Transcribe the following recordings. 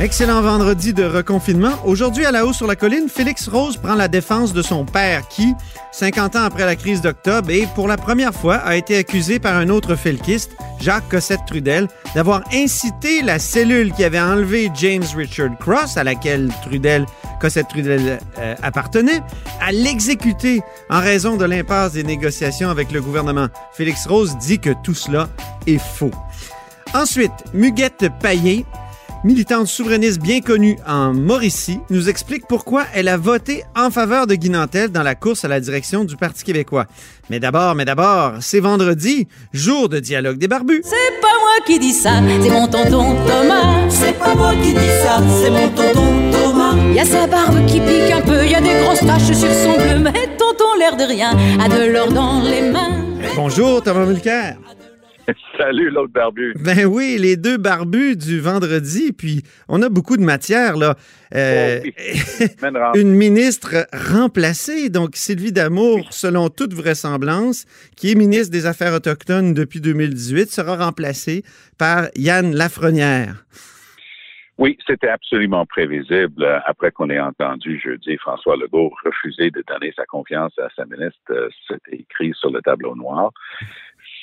Excellent vendredi de reconfinement. Aujourd'hui, à la haut sur la colline, Félix Rose prend la défense de son père qui, 50 ans après la crise d'octobre, et pour la première fois a été accusé par un autre felkiste, Jacques Cossette-Trudel, d'avoir incité la cellule qui avait enlevé James Richard Cross, à laquelle Trudel, Cossette-Trudel euh, appartenait, à l'exécuter en raison de l'impasse des négociations avec le gouvernement. Félix Rose dit que tout cela est faux. Ensuite, Muguette Payet, militante souverainiste bien connue en Mauricie, nous explique pourquoi elle a voté en faveur de Guy Nantel dans la course à la direction du Parti québécois. Mais d'abord, mais d'abord, c'est vendredi, jour de dialogue des barbus. C'est pas moi qui dis ça, c'est mon tonton Thomas. C'est pas moi qui dis ça, c'est mon tonton Thomas. Y a sa barbe qui pique un peu, y a des grosses taches sur son bleu, mais tonton l'air de rien a de l'or dans les mains. Bonjour, Thomas Mulcair. Salut, l'autre barbu. Ben oui, les deux barbus du vendredi, puis on a beaucoup de matière, là. Euh, Oh oui. Une ministre remplacée, donc Sylvie Damour, selon toute vraisemblance, qui est ministre des Affaires autochtones depuis 2018, sera remplacée par Yann Lafrenière. Oui, c'était absolument prévisible. Euh, Après qu'on ait entendu jeudi François Legault refuser de donner sa confiance à sa ministre, euh, c'était écrit sur le tableau noir.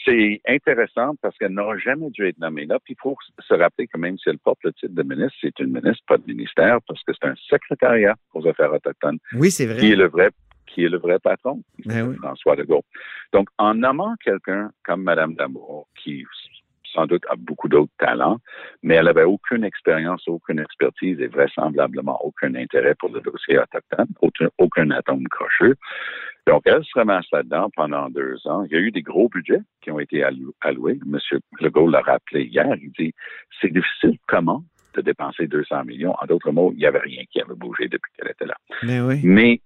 C'est intéressant parce qu'elle n'aura jamais dû être nommée là. Puis il faut se rappeler que même si elle porte le titre de ministre, c'est une ministre, pas de ministère, parce que c'est un secrétariat aux affaires autochtones Oui, c'est qui est vrai. le vrai qui est le vrai patron, Ben oui. François Legault. Donc, en nommant quelqu'un comme Madame Damour, qui sans doute a beaucoup d'autres talents, mais elle avait aucune expérience, aucune expertise et vraisemblablement aucun intérêt pour le dossier autochtone, aucun, aucun atome crocheux. Donc, elle se ramasse là-dedans pendant deux ans. Il y a eu des gros budgets qui ont été allou- alloués. Monsieur Legault l'a rappelé hier. Il dit, c'est difficile comment de dépenser 200 millions. En d'autres mots, il n'y avait rien qui avait bougé depuis qu'elle était là. Ben oui. Mais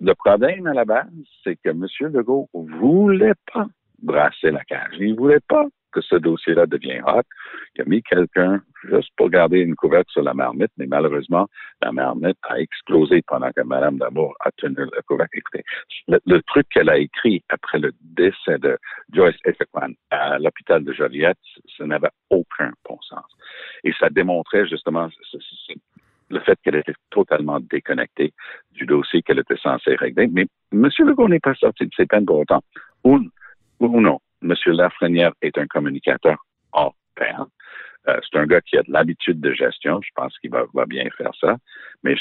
le problème à la base, c'est que M. Legault voulait pas brasser la cage. Il voulait pas que ce dossier-là devienne hot. Il a mis quelqu'un juste pour garder une couverture sur la marmite, mais malheureusement, la marmite a explosé pendant que Mme Damour a tenu le couvercle. Écoutez, le, truc qu'elle a écrit après le décès de Joyce Ethequan à l'hôpital de Joliette, ça n'avait aucun bon sens. Et ça démontrait justement le fait qu'elle était totalement déconnectée du dossier qu'elle était censée régler. Mais M. Legault n'est pas sorti de ses peines pour autant. Ou non, M. Lafrenière est un communicateur hors pair. Euh, c'est un gars qui a de l'habitude de gestion. Je pense qu'il va, va bien faire ça. Mais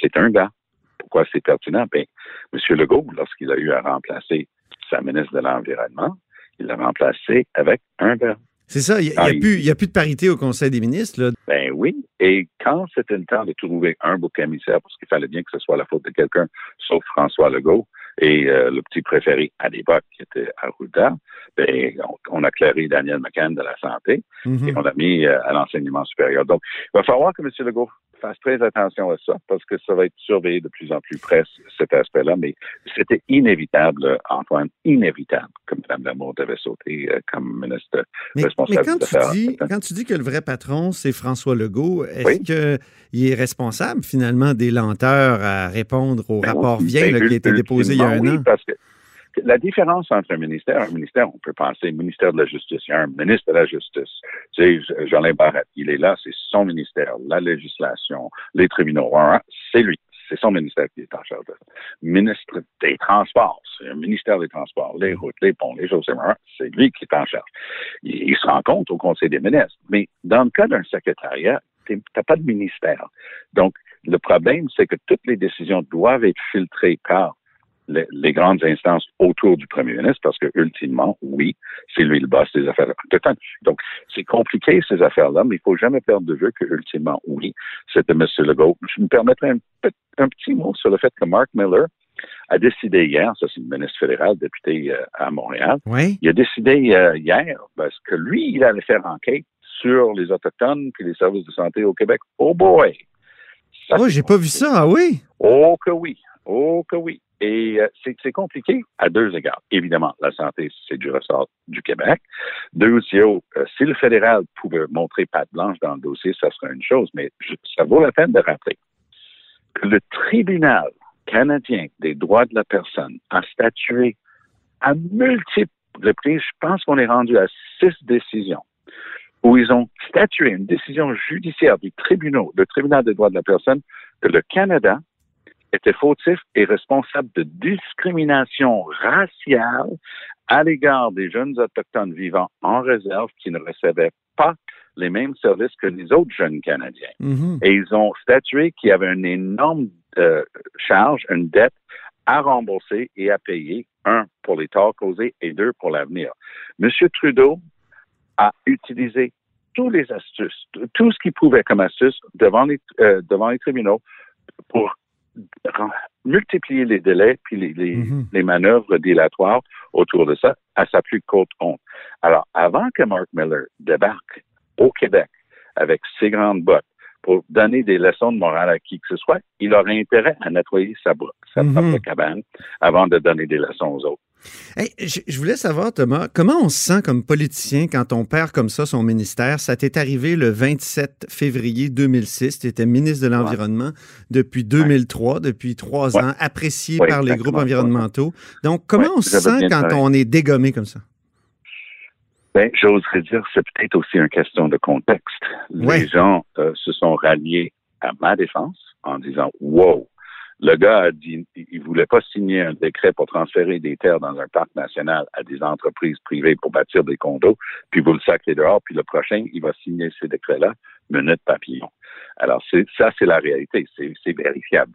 c'est un gars. Pourquoi c'est pertinent? Ben, M. Legault, lorsqu'il a eu à remplacer sa ministre de l'Environnement, il l'a remplacé avec un gars. C'est ça, il n'y Ah, a plus de parité au Conseil des ministres. Là. Ben oui. Et quand c'était le temps de trouver un bouc émissaire, parce qu'il fallait bien que ce soit la faute de quelqu'un, sauf François Legault et euh, le petit préféré à l'époque qui était Arruda, ben on, on a clairé Daniel McCann de la santé Mhm. et on l'a mis euh, à l'enseignement supérieur. Donc, il va falloir que M. Legault fasse très attention à ça parce que ça va être surveillé de plus en plus près cet aspect-là. Mais c'était inévitable, Antoine, inévitable que Mme Lamour devait sauter euh, comme ministre Mais, mais responsable quand, des tu dis, quand tu dis que le vrai patron, c'est François Legault, est-ce Oui. qu'il est responsable finalement des lenteurs à répondre au Ben rapport oui, Vien ben, là, qui a été déposé il y a un oui, an? parce que la différence entre un ministère, un ministère, on peut penser ministère de la Justice, il y a un ministre de la Justice. Tu sais, Jolin Barrette, il est là, c'est son ministère, la législation, les tribunaux, c'est lui. C'est son ministère qui est en charge de ça. Ministre des Transports, c'est un ministère des Transports, les routes, les ponts, les choses, c'est lui qui est en charge. Il, il se rend compte au Conseil des ministres. Mais dans le cas d'un secrétariat, tu n'as pas de ministère. Donc, le problème, c'est que toutes les décisions doivent être filtrées par les, grandes instances autour du premier ministre parce que, ultimement, oui, c'est lui le boss des affaires autochtones. Donc, c'est compliqué, ces affaires-là, mais il faut jamais perdre de vue que, ultimement, oui, c'était M. Legault. Je me permettrai un, un petit mot sur le fait que Mark Miller, a décidé hier, ça c'est le ministre fédéral, député euh, à Montréal, oui. il a décidé euh, hier parce que lui, il allait faire enquête sur les Autochtones puis les services de santé au Québec. Oh boy! oh, j'ai pas vu ça, ah oui? Oh que oui, oh que oui. Et euh, c'est compliqué à deux égards. Évidemment, la santé, c'est du ressort du Québec. Deux, si le fédéral pouvait montrer patte blanche dans le dossier, ça serait une chose, mais ça vaut la peine de rappeler que le tribunal canadien des droits de la personne a statué à multiples reprises, je pense qu'on est rendu à six décisions, où ils ont statué une décision judiciaire du tribunal, le tribunal des droits de la personne, que le Canada était fautif et responsable de discrimination raciale à l'égard des jeunes autochtones vivant en réserve qui ne recevaient pas les mêmes services que les autres jeunes Canadiens. Mm-hmm. Et ils ont statué qu'il y avait une énorme euh, charge, une dette à rembourser et à payer, un, pour les torts causés et deux, pour l'avenir. Monsieur Trudeau a utilisé tous les astuces, tout ce qu'il pouvait comme astuce devant les, euh, devant les tribunaux pour multiplier les délais puis les, les, Mhm. les manœuvres dilatoires autour de ça à sa plus courte honte. Alors, avant que Mark Miller débarque au Québec avec ses grandes bottes pour donner des leçons de morale à qui que ce soit, il aurait intérêt à nettoyer sa, sa Mhm. propre cabane avant de donner des leçons aux autres. Hey, je, voulais savoir, Thomas, comment on se sent comme politicien quand on perd comme ça son ministère? Ça t'est arrivé le 27 février 2006. Tu étais ministre de l'Environnement depuis 2003, depuis trois Ouais. ans, apprécié par les groupes environnementaux. Donc, comment on se sent quand on est dégommé comme ça? Ben, j'oserais dire, c'est peut-être aussi une question de contexte. Les gens euh, se sont ralliés à ma défense en disant, wow, le gars a dit, il voulait pas signer un décret pour transférer des terres dans un parc national à des entreprises privées pour bâtir des condos, puis vous le sacrez dehors, puis le prochain, il va signer ces décrets-là, minute papillon. Alors, ça, c'est la réalité. C'est vérifiable.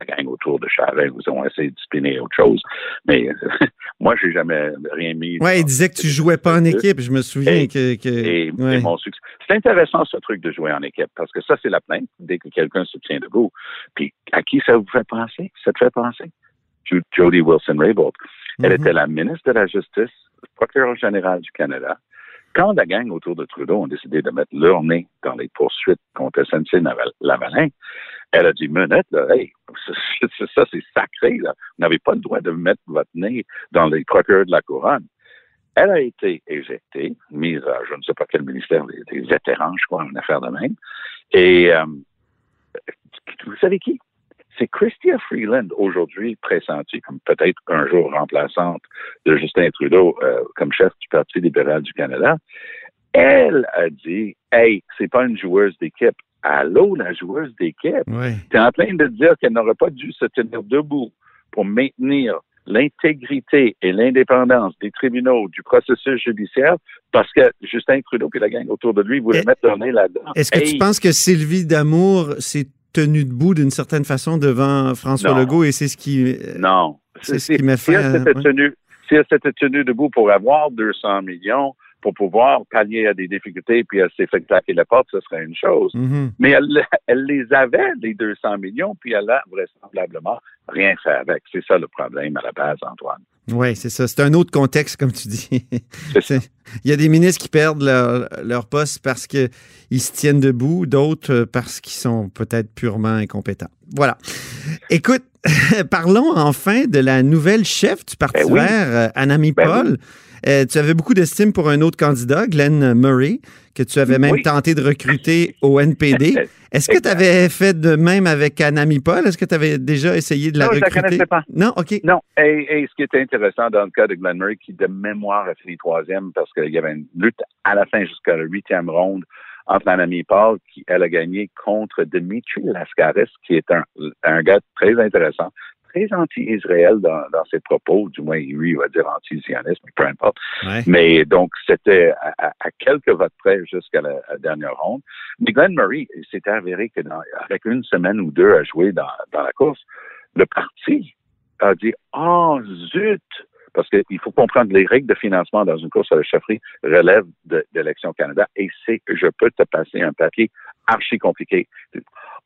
La gang autour de Charest, vous ont essayé de spinner autre chose. Mais moi, j'ai jamais rien mis. Ouais, il disait que tu jouais pas en équipe. Je me souviens Et- que. que- et, ouais. et mon succès. C'est intéressant ce truc de jouer en équipe parce que ça c'est la plainte dès que quelqu'un se tient debout. Puis à qui ça vous fait penser? Ça te fait penser? Jo- Jody Wilson-Raybould. Elle Mhm. était la ministre de la Justice, procureur général du Canada. Quand la gang autour de Trudeau ont décidé de mettre leur nez dans les poursuites contre SNC-Lavalin, elle a dit, minute, là, hey, ça, c'est sacré, là. Vous n'avez pas le droit de mettre votre nez dans les procureurs de la couronne. Elle a été éjectée, mise à je ne sais pas quel ministère des, des vétérans, je crois, une affaire de même. Et euh, vous savez qui? C'est Chrystia Freeland, aujourd'hui pressentie comme peut-être un jour remplaçante de Justin Trudeau euh, comme chef du Parti libéral du Canada. Elle a dit, hey, c'est pas une joueuse d'équipe. Allô, la joueuse d'équipe? Tu es en train de dire qu'elle n'aurait pas dû se tenir debout pour maintenir l'intégrité et l'indépendance des tribunaux du processus judiciaire parce que Justin Trudeau et la gang autour de lui voulaient Et- mettre leur nez là-dedans. Est-ce que tu penses que Sylvie Damour s'est tenue debout d'une certaine façon devant François Non. Legault et c'est ce qui. euh, Non. C'est ce qui m'a Si elle fait, s'était ouais. tenue, si elle s'était tenue debout pour avoir 200 millions, pour pouvoir pallier à des difficultés, puis elle s'est fait claquer la porte, ce serait une chose. mhm. Mais elle, elle les avait, les 200 millions, puis elle a vraisemblablement rien fait avec. C'est ça le problème à la base, Antoine. Oui, c'est ça. C'est un autre contexte, comme tu dis. Il y a des ministres qui perdent leur, leur poste parce qu'ils se tiennent debout, d'autres euh, parce qu'ils sont peut-être purement incompétents. Voilà. Écoute, parlons enfin de la nouvelle chef du Parti Ben oui. vert, euh, Anami Ben Paul. Euh, tu avais beaucoup d'estime pour un autre candidat, Glenn Murray, que tu avais même Oui. tenté de recruter au NPD. Est-ce que tu avais fait de même avec Anami Paul? Est-ce que tu avais déjà essayé de la Non, je la recruter? connaissais pas. Non, OK. Non, et, et ce qui était intéressant dans le cas de Glenn Murray, qui de mémoire a fini troisième parce qu'il y avait une lutte à la fin jusqu'à la huitième ronde entre Anami Paul, qui elle a gagné contre Dimitri Lascaris, qui est un, un gars très intéressant, très anti-Israël dans, dans ses propos, du moins lui il va dire anti-sionisme, mais peu importe. Ouais. Mais donc, c'était à, quelques votes près jusqu'à la, la dernière ronde. Mais Glenn Murray, il s'est avéré que dans, avec une semaine ou deux à jouer dans, dans la course, le parti a dit, oh, zut! Parce qu'il faut comprendre les règles de financement dans une course à la chefferie relèvent de, d'Élection Canada et c'est, je peux te passer un papier archi compliqué.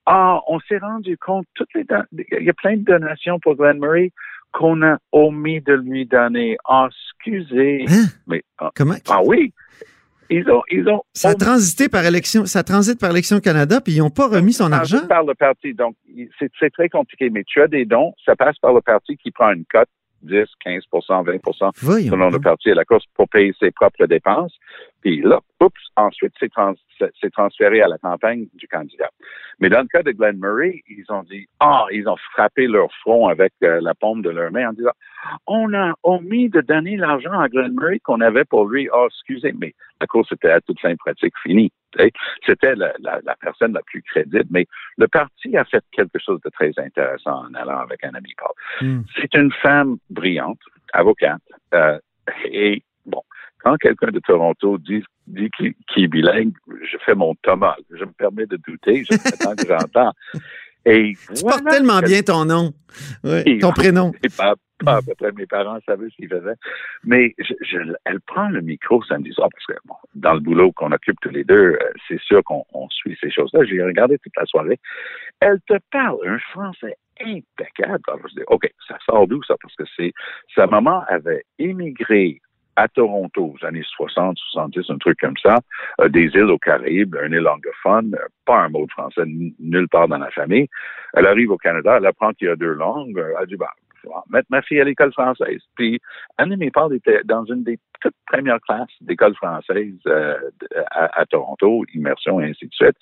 Ah, on s'est rendu compte, toutes les, il y a plein de donations pour Glenn Murray qu'on a omis de lui donner. Ah, excusez. Hein? Mais, ah, Comment? ah oui. Ils ont, ils ont. Ça a transité par élection, ça transite par élection Canada, puis ils n'ont pas remis son argent? par le parti. Donc, c'est très compliqué. Mais tu as des dons, ça passe par le parti qui prend une cote, 10, 15 20 Voyons. selon le parti à la course pour payer ses propres dépenses. Puis là, oups, ensuite, c'est trans- c'est- c'est transféré à la campagne du candidat. Mais dans le cas de Glenn Murray, ils ont dit, ah, ils ont frappé leur front avec euh, la paume de leur main en disant, on a omis de donner l'argent à Glenn Murray qu'on avait pour lui. Ah, excusez, mais la course était à toute fin pratique finie. C'était la, la- la personne la plus crédible. Mais le parti a fait quelque chose de très intéressant en allant avec un ami Paul. Hmm. C'est une femme brillante, avocate, euh, et quand quelqu'un de Toronto dit, dit qu'il est bilingue, je fais mon Thomas. Je me permets de douter, je prétends que j'entends. Et Tu voilà portes tellement bien ton nom. Et- ton prénom. et pas, pas à peu près mes parents savaient ce qu'ils faisaient. Mais je, je- elle prend le micro samedi soir parce que bon, dans le boulot qu'on occupe tous les deux, euh, c'est sûr qu'on on suit ces choses-là. J'ai regardé toute la soirée. Elle te parle un français impeccable. Alors, je dis, OK, ça sort d'où ça? Parce que c'est sa maman avait émigré à Toronto aux années 60, 70, un truc comme ça, euh, des îles aux Caraïbes, un île anglophone, euh, pas un mot de français nulle part dans la famille. Elle arrive au Canada, elle apprend qu'il y a deux langues, euh, elle dit, bah, mettre ma fille à l'école française. Puis, Anne Mépard était dans une des toutes premières classes d'école française à, Toronto, immersion et ainsi de suite.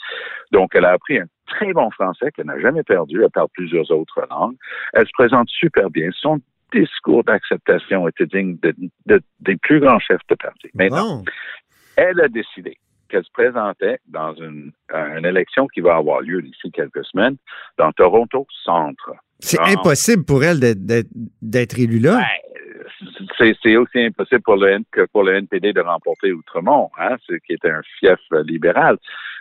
Donc, elle a appris un très bon français qu'elle n'a jamais perdu. Elle parle plusieurs autres langues. Elle se présente super bien. Discours d'acceptation était digne de, de- des plus grands chefs de parti. Maintenant, elle a décidé qu'elle se présentait dans une, une élection qui va avoir lieu d'ici quelques semaines dans Toronto Centre. C'est impossible pour elle d'être- élue là. C'est c'est aussi impossible pour le, que pour le NPD de remporter Outremont, hein, ce qui était un fief libéral.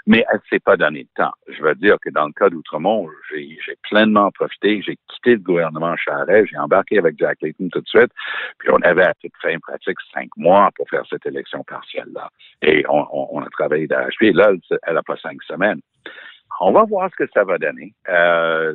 Mais elle s'est pas donné de temps. Je veux dire que dans le cas d'Outremont, j'ai pleinement profité. J'ai quitté le gouvernement Charest. J'ai embarqué avec Jack Layton tout de suite. Puis on avait à toute fin pratique cinq mois pour faire cette élection partielle-là. Et on, on- on a travaillé d'arrache-pied. Là, elle- elle n'a pas cinq semaines. On va voir ce que ça va donner. Euh,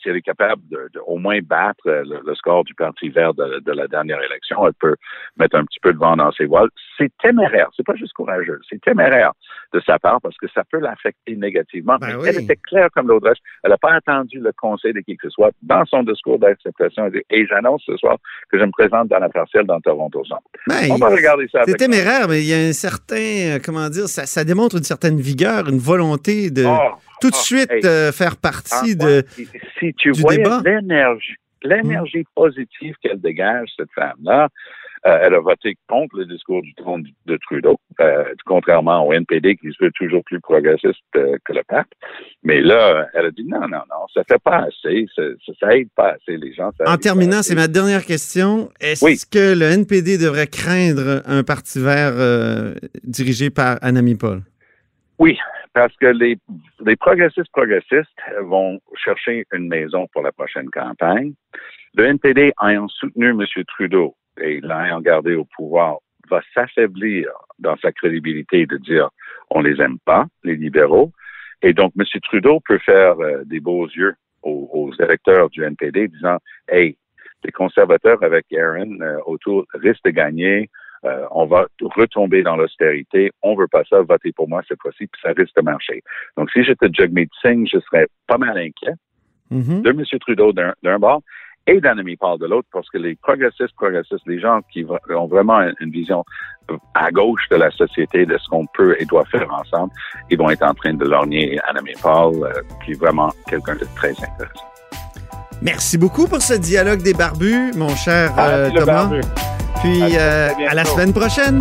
si elle est capable de, de au moins battre euh, le, le score du Parti vert de, de la dernière élection, elle peut mettre un petit peu de vent dans ses voiles. C'est téméraire, c'est pas juste courageux, c'est téméraire de sa part parce que ça peut l'affecter négativement. Ben oui. Elle était claire comme l'autre. Elle n'a pas attendu le conseil de qui que ce soit. Dans son discours d'acceptation, elle dit Et j'annonce ce soir que je me présente dans la partielle dans Toronto Centre. Ben, On va regarder ça c'est téméraire, mais il y a un certain, euh, comment dire, ça, ça démontre une certaine vigueur, une volonté de Oh, tout de oh, suite hey. euh, faire partie de. Si- tu voyais l'énergie, l'énergie positive qu'elle dégage, cette femme-là, euh, elle a voté contre le discours du trône de Trudeau, euh, contrairement au NPD qui se veut toujours plus progressiste euh, que le pape. Mais là, elle a dit non, non, non, ça fait pas assez, ça, ça, aide pas assez les gens. ça En terminant, c'est ma dernière question. Est-ce Oui. que le NPD devrait craindre un parti vert dirigé par Anami Paul? Oui, parce que les, les progressistes progressistes vont chercher une maison pour la prochaine campagne. Le NPD, ayant soutenu M. Trudeau et l'ayant gardé au pouvoir, va s'affaiblir dans sa crédibilité de dire on les aime pas, les libéraux. Et donc, M. Trudeau peut faire euh, des beaux yeux aux, aux électeurs du NPD disant Hey, les conservateurs avec Aaron euh, autour risquent de gagner. Euh, on va retomber dans l'austérité. On veut pas ça. Votez pour moi cette fois-ci, puis ça risque de marcher. Donc, si j'étais Jagmeet Singh, je serais pas mal inquiet Mhm. de M. Trudeau d'un bord et d'Annemie Paul de l'autre, parce que les progressistes, progressistes, les gens qui ont vraiment une vision à gauche de la société, de ce qu'on peut et doit faire ensemble, ils vont être en train de lorgner Annemie Paul, euh, qui est vraiment quelqu'un de très intéressant. Merci beaucoup pour ce dialogue des barbus, mon cher Ah, euh, Thomas. barbu. Puis À euh, la bientôt. semaine prochaine.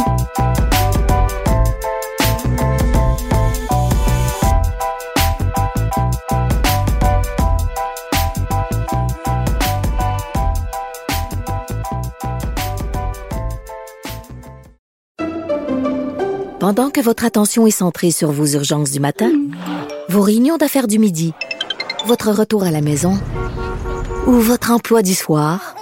Pendant que votre attention est centrée sur vos urgences du matin, vos réunions d'affaires du midi, votre retour à la maison Ou votre emploi du soir?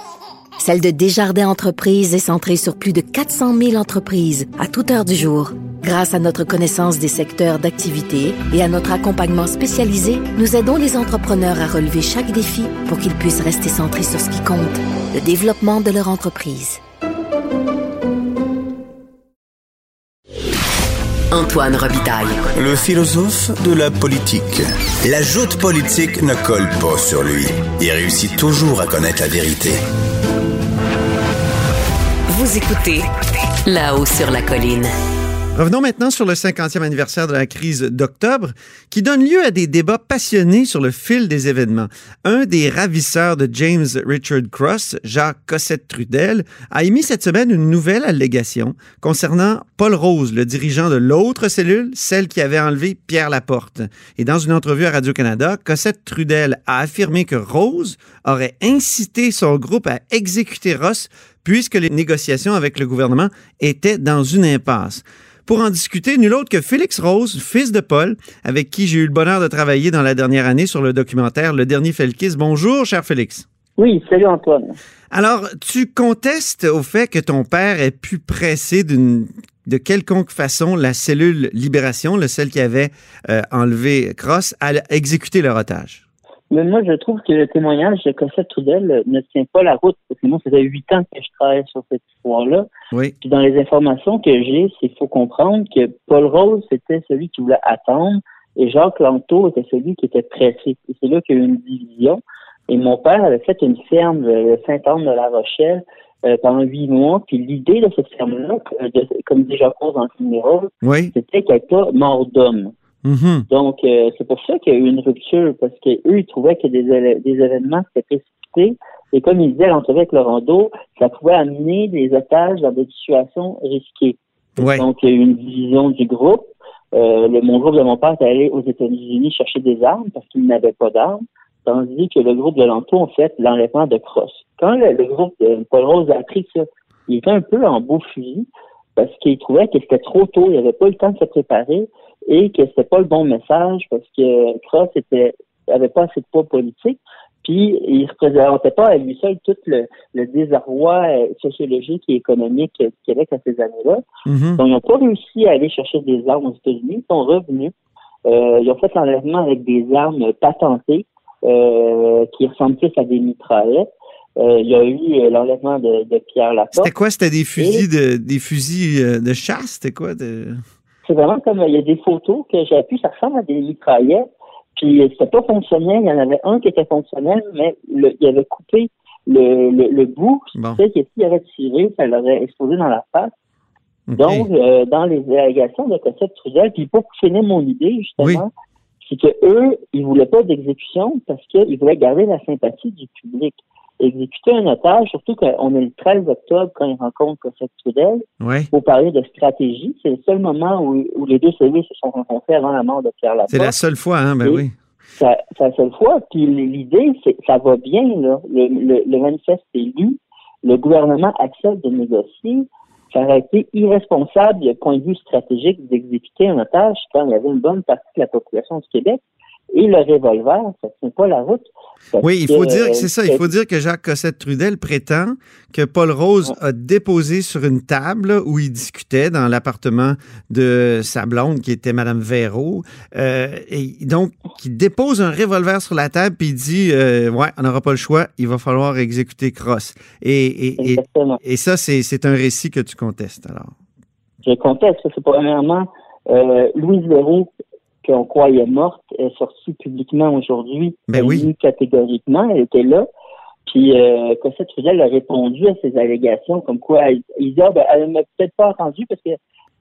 Celle de Desjardins Entreprises est centrée sur plus de 400 000 entreprises à toute heure du jour. Grâce à notre connaissance des secteurs d'activité et à notre accompagnement spécialisé, nous aidons les entrepreneurs à relever chaque défi pour qu'ils puissent rester centrés sur ce qui compte, le développement de leur entreprise. Antoine Robitaille. Le philosophe de la politique. La joute politique ne colle pas sur lui. Il réussit toujours à connaître la vérité. Vous écoutez là-haut sur la colline. Revenons maintenant sur le 50e anniversaire de la crise d'octobre, qui donne lieu à des débats passionnés sur le fil des événements. Un des ravisseurs de James Richard Cross, Jacques Cossette-Trudel, a émis cette semaine une nouvelle allégation concernant Paul Rose, le dirigeant de l'autre cellule, celle qui avait enlevé Pierre Laporte. Et dans une entrevue à Radio-Canada, Cossette-Trudel a affirmé que Rose aurait incité son groupe à exécuter Ross puisque les négociations avec le gouvernement étaient dans une impasse. Pour en discuter, nul autre que Félix Rose, fils de Paul, avec qui j'ai eu le bonheur de travailler dans la dernière année sur le documentaire Le Dernier Felkis. Bonjour, cher Félix. Oui, salut Antoine. Alors, tu contestes au fait que ton père ait pu presser d'une de quelconque façon la cellule Libération, le celle qui avait euh, enlevé Cross, à exécuter leur otage. Mais moi, je trouve que le témoignage de Cossette Trudel ne tient pas la route, parce que moi, ça fait huit ans que je travaille sur cette histoire-là. Oui. Puis dans les informations que j'ai, c'est qu'il faut comprendre que Paul Rose, c'était celui qui voulait attendre, et Jacques Lanto était celui qui était pressé. Et c'est là qu'il y a eu une division. Et mon père avait fait une ferme, le Saint-Anne de la Rochelle, euh, pendant huit mois. Puis l'idée de cette ferme-là, comme dit Jacques Rose dans le numéro, Oui. c'était qu'elle n'ait pas mort d'homme. Mhm. Donc, euh, c'est pour ça qu'il y a eu une rupture, parce qu'eux, ils trouvaient que des, des événements s'étaient précipités. Et comme ils disaient à l'entrevue avec Laurando, ça pouvait amener des otages dans des situations risquées. Ouais. Donc, il y a eu une division du groupe. Euh, le, mon groupe de mon père est allé aux États-Unis chercher des armes parce qu'il n'avait pas d'armes, tandis que le groupe de Lanto ont fait l'enlèvement de Cross. Quand le, le groupe de Paul Rose a appris ça, il était un peu en beau fusil parce qu'il trouvait que c'était trop tôt, il n'avait pas eu le temps de se préparer et que c'était pas le bon message parce que Cross était avait pas assez de poids politique. Puis il ne représentait pas à lui seul tout le, le désarroi euh, sociologique et économique du Québec à ces années-là. Mhm. Donc, ils n'ont pas réussi à aller chercher des armes aux États-Unis. Ils sont revenus. Euh, ils ont fait l'enlèvement avec des armes patentées euh, qui ressemblent plus à des mitraillettes. Euh, il y a eu l'enlèvement de, de Pierre Laporte. C'était quoi? C'était des fusils de, des fusils de chasse? C'était quoi? De... C'est vraiment comme il y a des photos que j'ai pu, ça ressemble à des mitraillettes. Puis euh, c'était pas fonctionnel. Il y en avait un qui était fonctionnel, mais le, il avait coupé le, le, le bout. Bon. C'est que s'il avait tiré, ça l'aurait explosé dans la face. Donc, euh, dans les allégations de Cossette Trudel, puis pour finir mon idée, justement, c'est que eux, ils voulaient pas d'exécution parce qu'ils voulaient garder la sympathie du public. Exécuter un otage, surtout qu'on est le 13 octobre quand ils rencontrent Cossette Trudel, pour parler de stratégie. C'est le seul moment où, où les deux cellules se sont rencontrés avant la mort de Pierre Laporte. C'est la seule fois, hein? Ben Oui. C'est la seule fois. Puis l'idée, c'est ça va bien, là. Le, le, le manifeste est lu. Le gouvernement accepte de négocier. Ça aurait été irresponsable du point de vue stratégique d'exécuter un otage quand il y avait une bonne partie de la population du Québec. Et le revolver, ça tient pas la route. Parce Oui, il faut que, dire, euh, c'est ça, il faut dire que Jacques Cossette-Trudel prétend que Paul Rose a déposé sur une table où il discutait dans l'appartement de sa blonde qui était Madame Véraud. Euh, et donc, il dépose un revolver sur la table puis il dit, euh, ouais, on n'aura pas le choix, il va falloir exécuter Cross. Et, et, et, Exactement. et ça, c'est un récit que tu contestes, alors. Je conteste. C'est premièrement euh, Louise Leroux, qu'on croyait morte, est sortie publiquement aujourd'hui. Ben oui. catégoriquement, elle était là. Puis euh, Cossette Trudel a répondu à ces allégations comme quoi ah, ben, elle m'a peut-être pas entendu parce que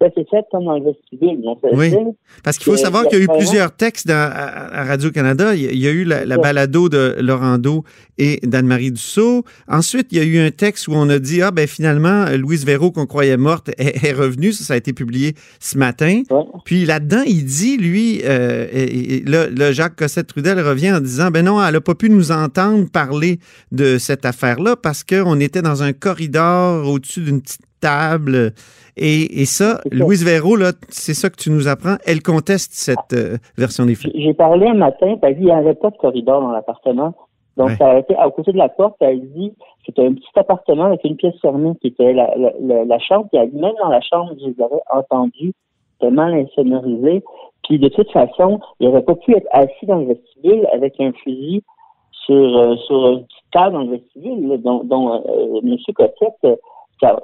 ça s'est fait comme dans le vestibule. Donc, Oui. Parce qu'il faut savoir qu'il y a eu plusieurs textes dans- à, à Radio-Canada. Il y a- il y a eu la, balado de Laurando et d'Anne-Marie Dussault. Ensuite, il y a eu un texte où on a dit, ah ben finalement, Louise Véraud, qu'on croyait morte, est, est revenue. Ça, ça a été publié ce matin. Ouais. Puis là-dedans, il dit, lui, euh, et- et là, là, Jacques Cossette-Trudel revient en disant, ben non, elle n'a pas pu nous entendre parler de cette affaire-là parce qu'on était dans un corridor au-dessus d'une petite table. Et, et ça. Louise là, c'est ça que tu nous apprends, elle conteste cette euh, version des faits. J'ai parlé un matin, elle dit il n'y avait pas de corridor dans l'appartement. Donc, ça a été à côté de la porte, elle dit, c'était un petit appartement avec une pièce fermée qui était la, la, la, chambre. Puis elle dit, même dans la chambre, je les avais entendus, c'était mal insonorisé. Puis de toute façon, il n'aurait pas pu être assis dans le vestibule avec un fusil sur, euh, sur une petite table dans le vestibule, dont, dont euh, M. Cossette, euh,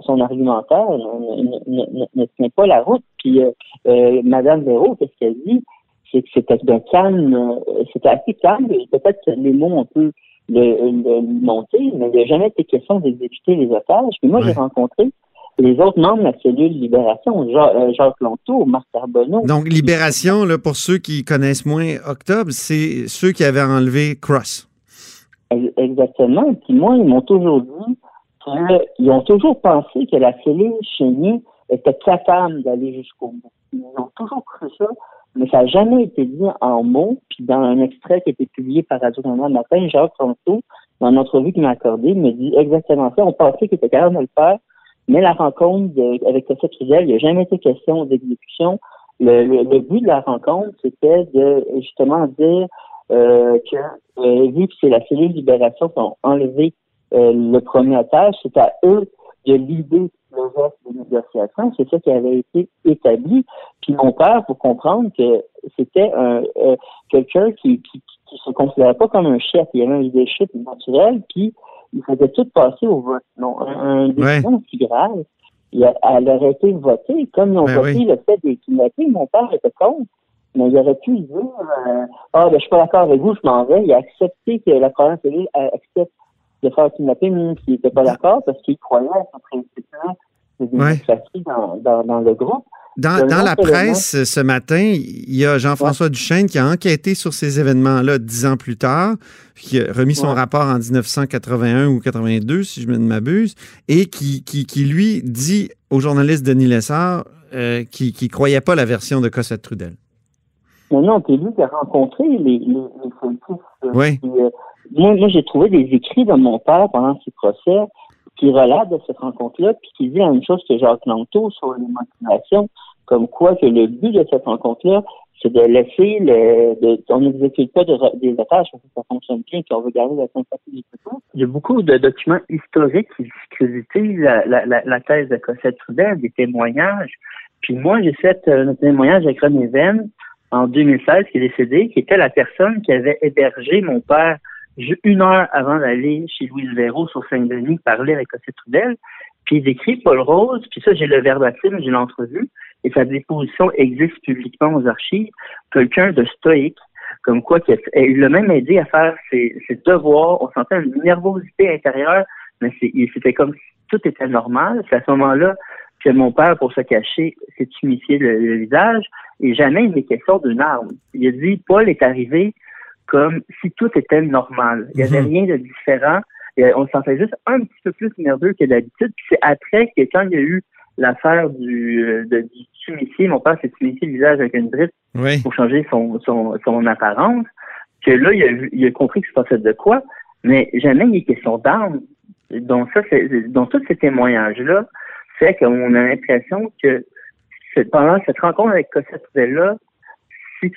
son argumentaire ne, tient pas la route. Puis euh, Mme Véro, qu'est-ce qu'elle dit? C'est que c'était de calme, c'était assez calme. Peut-être que les mots ont pu le, monter, mais il n'a jamais été question d'exécuter les otages. Puis moi, j'ai rencontré les autres membres de la cellule Libération, Jacques Lonto, Marc Carbonneau. Donc, Libération, là, pour ceux qui connaissent moins Octobre, c'est ceux qui avaient enlevé Cross. Exactement. Puis moi, ils m'ont toujours dit qu'ils ont toujours pensé que la cellule chenille était capable d'aller jusqu'au bout. Ils ont toujours cru ça, mais ça n'a jamais été dit en mots. Puis dans un extrait qui a été publié par Radio-Canada matin, Jacques Ronto, dans une entrevue qu'il m'a accordée, me dit exactement ça. On pensait qu'il était capable de le faire, mais la rencontre avec Cossette Trudel, il n'y a jamais été question d'exécution. Le, le, but de la rencontre, c'était de justement dire euh, que euh, vu que c'est la cellule libération qui ont enlevé euh, le premier otage, c'est à eux de l'idée le reste des négociations. C'est ça qui avait été établi. Puis mon père, pour comprendre que c'était un euh, quelqu'un qui, qui, qui se considérait pas comme un chef, il y avait un leadership naturel, puis il faisait tout passer au vote. Non, un, décision si grave, elle aurait été votée. Comme ils ont ben voté le fait des kidnappings, mon père était contre. Mais il aurait pu dire euh, Ah, ben, je suis pas d'accord avec vous, je m'en vais. Il a accepté que la cellule accepte de faire kidnapper, s'il n'était pas d'accord, parce qu'il croyait à ce principe-là de démocratie dans, dans, dans le groupe. Dans, dans la presse ce matin, il y a Jean-François Duchesne qui a enquêté sur ces événements-là dix ans plus tard, qui a remis son rapport en 1981 ou 82, si je ne m'abuse, et qui, qui, qui, lui, dit au journaliste Denis Lessard euh, qui ne croyait pas la version de Cossette Trudel. Non, non, t'es lui qui a rencontré les, les, les euh, Oui. Euh, moi, moi j'ai trouvé des écrits de mon père pendant ces procès qui relate de cette rencontre-là, puis qui dit la même chose que Jacques Lanto sur les motivations, comme quoi que le but de cette rencontre-là, c'est de laisser le, de, on n'exécute pas de, des otages parce que ça fonctionne bien, qu'on veut garder la sympathie du peuple. Il y a beaucoup de documents historiques qui discréditent la, la, la, la, thèse de Cossette Trudel, des témoignages. Puis moi, j'ai fait euh, un témoignage avec René Venn en 2016, qui est décédé, qui était la personne qui avait hébergé mon père une heure avant d'aller chez Louise Véro sur Saint-Denis parler avec Cossette Trudel, puis il décrit Paul Rose, puis ça, j'ai le verbatim, j'ai l'entrevue, et sa déposition existe publiquement aux archives, quelqu'un de stoïque, comme quoi il l'a même aidé à faire ses, devoirs, on sentait une nervosité intérieure, mais c'était comme si tout était normal, c'est à ce moment-là que mon père, pour se cacher, s'est humifié le, visage, et jamais il n'est question d'une arme. Il a dit, Paul est arrivé comme si tout était normal. Il n'y avait mhm. rien de différent. Et on se sentait juste un petit peu plus nerveux que d'habitude. Puis c'est après que quand il y a eu l'affaire du, euh, de, du mon père s'est humifié le visage avec une brique pour changer son, son, son apparence, que là, il a, il a compris que se passait de quoi, mais jamais il est question d'armes. Donc ça, donc tous ces témoignages-là fait qu'on a l'impression que pendant cette rencontre avec Cossette là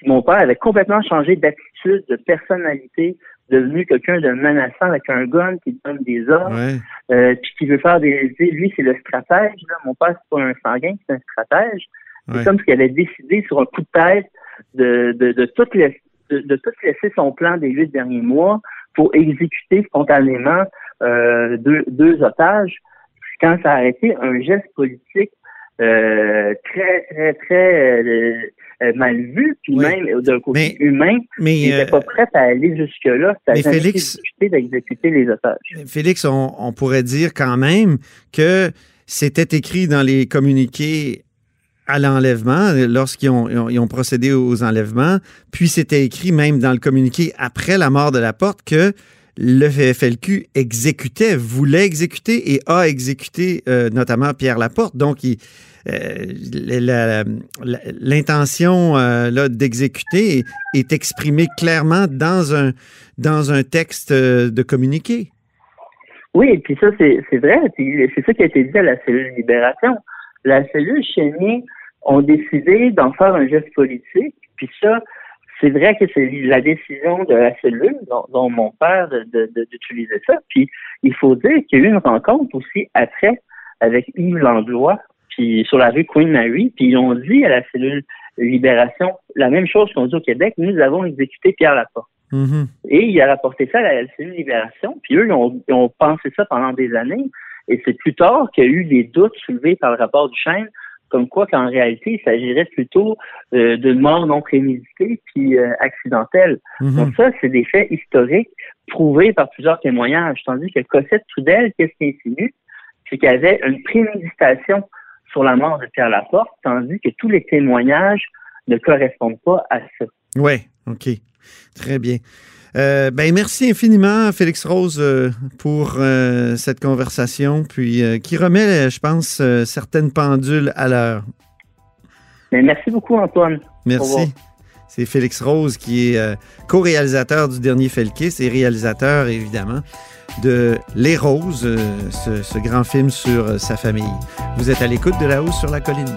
mon père avait complètement changé d'attitude, de personnalité, devenu quelqu'un de menaçant avec un gun qui donne des ordres, euh, puis qui veut faire des... Lui, c'est le stratège. Là. Mon père, c'est pas un sanguin, c'est un stratège. C'est comme s'il avait décidé sur un coup de tête de, de, de, tout, laisser, de, tout laisser son plan des huit derniers mois pour exécuter spontanément euh, deux, deux otages. Quand ça a arrêté, un geste politique euh, très, très, très euh, euh, mal vu, puis même d'un côté humain, mais, il n'était pas prêt à aller jusque-là. Mais Félix, d'exécuter les otages. Félix, on, pourrait dire quand même que c'était écrit dans les communiqués à l'enlèvement, lorsqu'ils ont, ont, procédé aux enlèvements, puis c'était écrit même dans le communiqué après la mort de la porte que le FLQ exécutait, voulait exécuter et a exécuté notamment Pierre Laporte. Donc, euh, l'intention euh, d'exécuter est, exprimée clairement dans un, dans un texte euh, de communiqué. Oui, et puis ça, c'est vrai. C'est ça qui a été dit à la cellule Libération. La cellule Chénier ont décidé d'en faire un geste politique, puis ça, c'est vrai que c'est la décision de la cellule, dont, mon père, d'utiliser de, ça. Puis, il faut dire qu'il y a eu une rencontre aussi après avec Yves Langlois, puis sur la rue Queen Mary, puis ils ont dit à la cellule Libération la même chose qu'on dit au Québec, nous avons exécuté Pierre Laporte. Mm-hmm. Et il a rapporté ça à la cellule Libération, puis eux, ils ont, ils ont pensé ça pendant des années. Et c'est plus tard qu'il y a eu des doutes soulevés par le rapport du Chêne comme quoi qu'en réalité, il s'agirait plutôt euh, de mort non préméditée puis euh, accidentelle. Mhm. Donc ça, c'est des faits historiques prouvés par plusieurs témoignages. Tandis que Cossette Trudel, qu'est-ce qui insinue? C'est qu'il y avait une préméditation sur la mort de Pierre Laporte, tandis que tous les témoignages ne correspondent pas à ça. Oui, OK. Très bien. Euh, ben merci infiniment, Félix Rose, euh, pour euh, cette conversation, puis qui remet, je pense, certaines pendules à l'heure. Ben, merci beaucoup, Antoine. Merci. C'est Félix Rose qui est co-réalisateur du dernier Felkis et réalisateur, évidemment, de Les Roses, ce, ce grand film sur sa famille. Vous êtes à l'écoute de La Hausse sur la colline.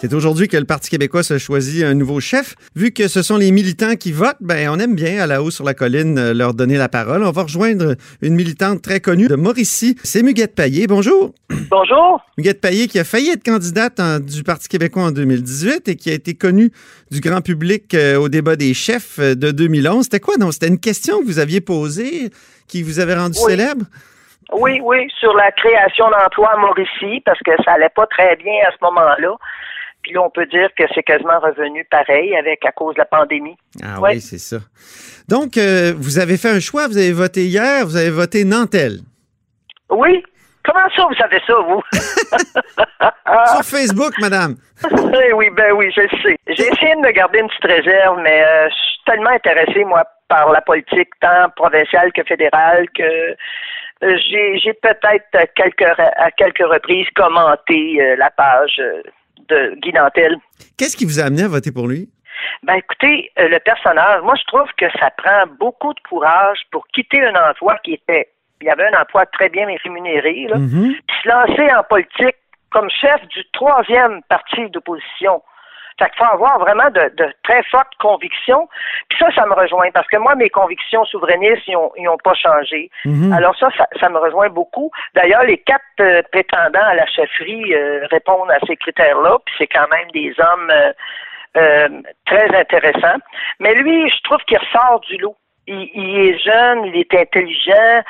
C'est aujourd'hui que le Parti québécois se choisit un nouveau chef. Vu que ce sont les militants qui votent, ben, on aime bien à la haut sur la colline euh, leur donner la parole. On va rejoindre une militante très connue de Mauricie. C'est Muguette Payet. Bonjour. Bonjour. Muguette Payet qui a failli être candidate du Parti québécois en 2018 et qui a été connue du grand public euh, au débat des chefs euh, de 2011. C'était quoi? Non, c'était une question que vous aviez posée qui vous avait rendu célèbre? Oui, oui, sur la création d'emplois à Mauricie, parce que ça allait pas très bien à ce moment-là. Puis là, on peut dire que c'est quasiment revenu pareil avec à cause de la pandémie. Ah oui, c'est ça. Donc, euh, vous avez fait un choix, vous avez voté hier, vous avez voté Nantel. Oui. Comment ça, vous savez ça, vous? Sur Facebook, madame. oui, ben oui, je sais. J'ai essayé de me garder une petite réserve, mais euh, je suis tellement intéressé, moi, par la politique, tant provinciale que fédérale, que euh, j'ai peut-être quelques, à quelques reprises commenté la page de Guy. Qu'est-ce qui vous a amené à voter pour lui? Ben écoutez, euh, le personnage, moi je trouve que ça prend beaucoup de courage pour quitter un emploi qui était, il y avait un emploi très bien rémunéré, là, mm-hmm. puis se lancer en politique comme chef du troisième parti d'opposition. Fait qu'il faut avoir vraiment de, très fortes convictions. Puis ça, ça me rejoint parce que moi, mes convictions souverainistes, ils n'ont pas changé. Mhm. Alors ça, ça, me rejoint beaucoup. D'ailleurs, les quatre euh, prétendants à la chefferie euh, répondent à ces critères-là. Puis c'est quand même des hommes euh, très intéressants. Mais lui, je trouve qu'il ressort du lot. Il, est jeune, il est intelligent,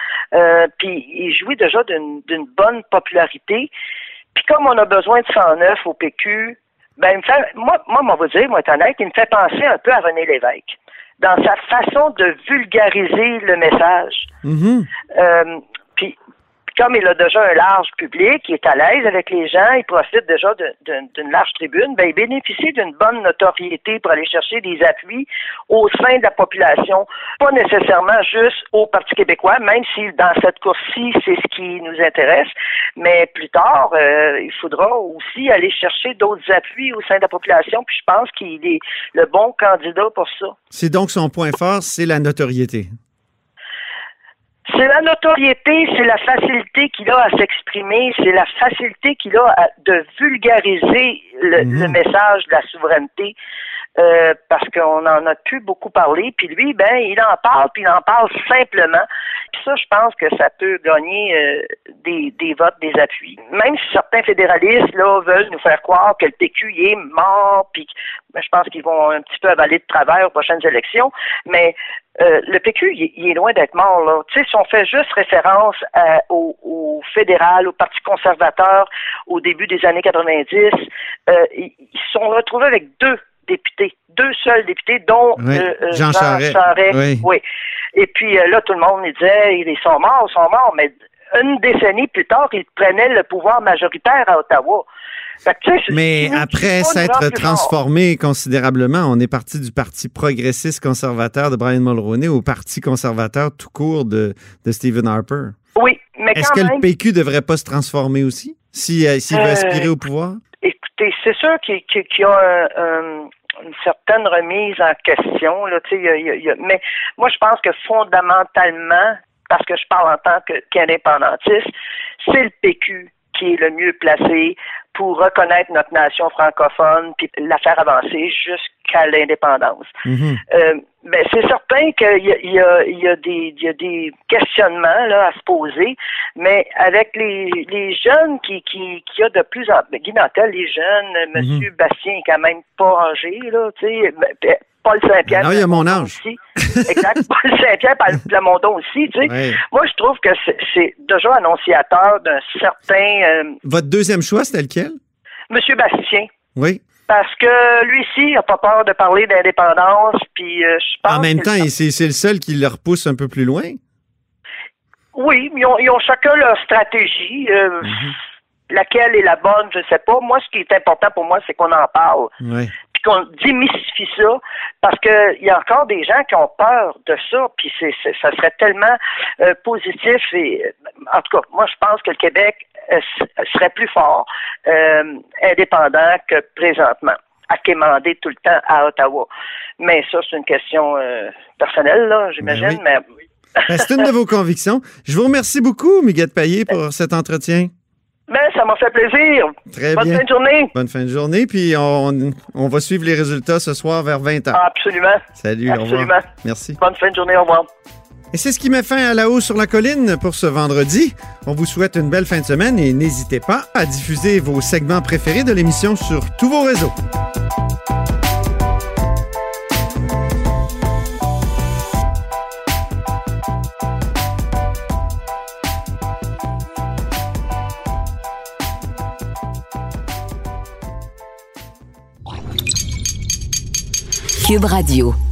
puis il jouit déjà d'une bonne popularité. Puis comme on a besoin de 109 au PQ, ben, il me fait, moi, moi, on va dire, moi, honnête, il me fait penser un peu à René Lévesque dans sa façon de vulgariser le message. Mm-hmm. Euh, puis comme il a déjà un large public, il est à l'aise avec les gens, il profite déjà d'une large tribune, ben, il bénéficie d'une bonne notoriété pour aller chercher des appuis au sein de la population, pas nécessairement juste au Parti québécois, même si dans cette course-ci, c'est ce qui nous intéresse, mais plus tard, euh, il faudra aussi aller chercher d'autres appuis au sein de la population, puis je pense qu'il est le bon candidat pour ça. C'est donc son point fort, c'est la notoriété. C'est la notoriété, c'est la facilité qu'il a à s'exprimer, c'est la facilité qu'il a de vulgariser le, mhm. message de la souveraineté. Euh, parce qu'on en a plus beaucoup parlé. Puis lui, ben, il en parle, puis il en parle simplement. Ça, je pense que ça peut gagner euh, des, des votes, des appuis. Même si certains fédéralistes là veulent nous faire croire que le PQ est mort, puis ben, je pense qu'ils vont un petit peu avaler de travers aux prochaines élections. Mais euh, le PQ, il, est loin d'être mort. Là. Tu sais, si on fait juste référence au, au, fédéral, au Parti conservateur au début des années 90, euh, ils se sont retrouvés avec deux députés, deux seuls députés, dont euh, euh, Jean, Charest. Oui. Et puis euh, là, tout le monde disait, ils sont morts, ils sont morts, mais une décennie plus tard, ils prenaient le pouvoir majoritaire à Ottawa. mais après s'être transformé considérablement, on est parti du Parti progressiste conservateur de Brian Mulroney au Parti conservateur tout court de, de Stephen Harper. Oui, mais Est-ce que le PQ devrait pas se transformer aussi s'il veut aspirer au pouvoir? Écoutez, c'est sûr qu'il y a un, une certaine remise en question. Là, y a, y a, mais moi, je pense que fondamentalement, parce que je parle en tant qu'indépendantiste, c'est le PQ qui est le mieux placé pour reconnaître notre nation francophone puis la faire avancer jusqu'à l'indépendance. Mm-hmm. euh, ben, c'est certain qu'il y a, y, y, des, il y a des questionnements là, à se poser, mais avec les, les jeunes qui, qui, qui a de plus en plus, Guy Nantel, les jeunes, M. Mhm. Monsieur Bastien est quand même pas âgé, là, tu sais, ben, ben, Paul Saint-Pierre. Non, il y a mon âge. Aussi. exact. Paul Saint-Pierre, Paul Plamondon aussi, tu sais. Ouais. Moi, je trouve que c'est, c'est déjà annonciateur d'un certain... Euh, Votre deuxième choix, c'était lequel? Monsieur Bastien. Oui. Parce que lui ci il n'a pas peur de parler d'indépendance, puis euh, je pense. En même temps, c'est le seul qui le repousse un peu plus loin? Oui, ils ont, ils ont chacun leur stratégie. euh, Laquelle est la bonne, je ne sais pas. Moi, ce qui est important pour moi, c'est qu'on en parle, Oui. puis qu'on démystifie ça, parce que il y a encore des gens qui ont peur de ça, puis c'est, ça serait tellement euh, positif. Et en tout cas, moi, je pense que le Québec serait plus fort, euh, indépendant que présentement, à quémander tout le temps à Ottawa. Mais ça, c'est une question euh, personnelle, là, j'imagine. oui. Mais Ben, c'est une de vos convictions. Je vous remercie beaucoup, Miguel Payet, pour cet entretien. Ben, ça m'a fait plaisir. Très Bonne bien. fin de journée. Bonne fin de journée. Puis on, on va suivre les résultats ce soir vers 20h. Absolument. Salut, au Absolument. revoir. Merci. Bonne fin de journée, au revoir. Et c'est ce qui met fin à La Haut sur la Colline pour ce vendredi. On vous souhaite une belle fin de semaine et n'hésitez pas à diffuser vos segments préférés de l'émission sur tous vos réseaux. Cube Radio.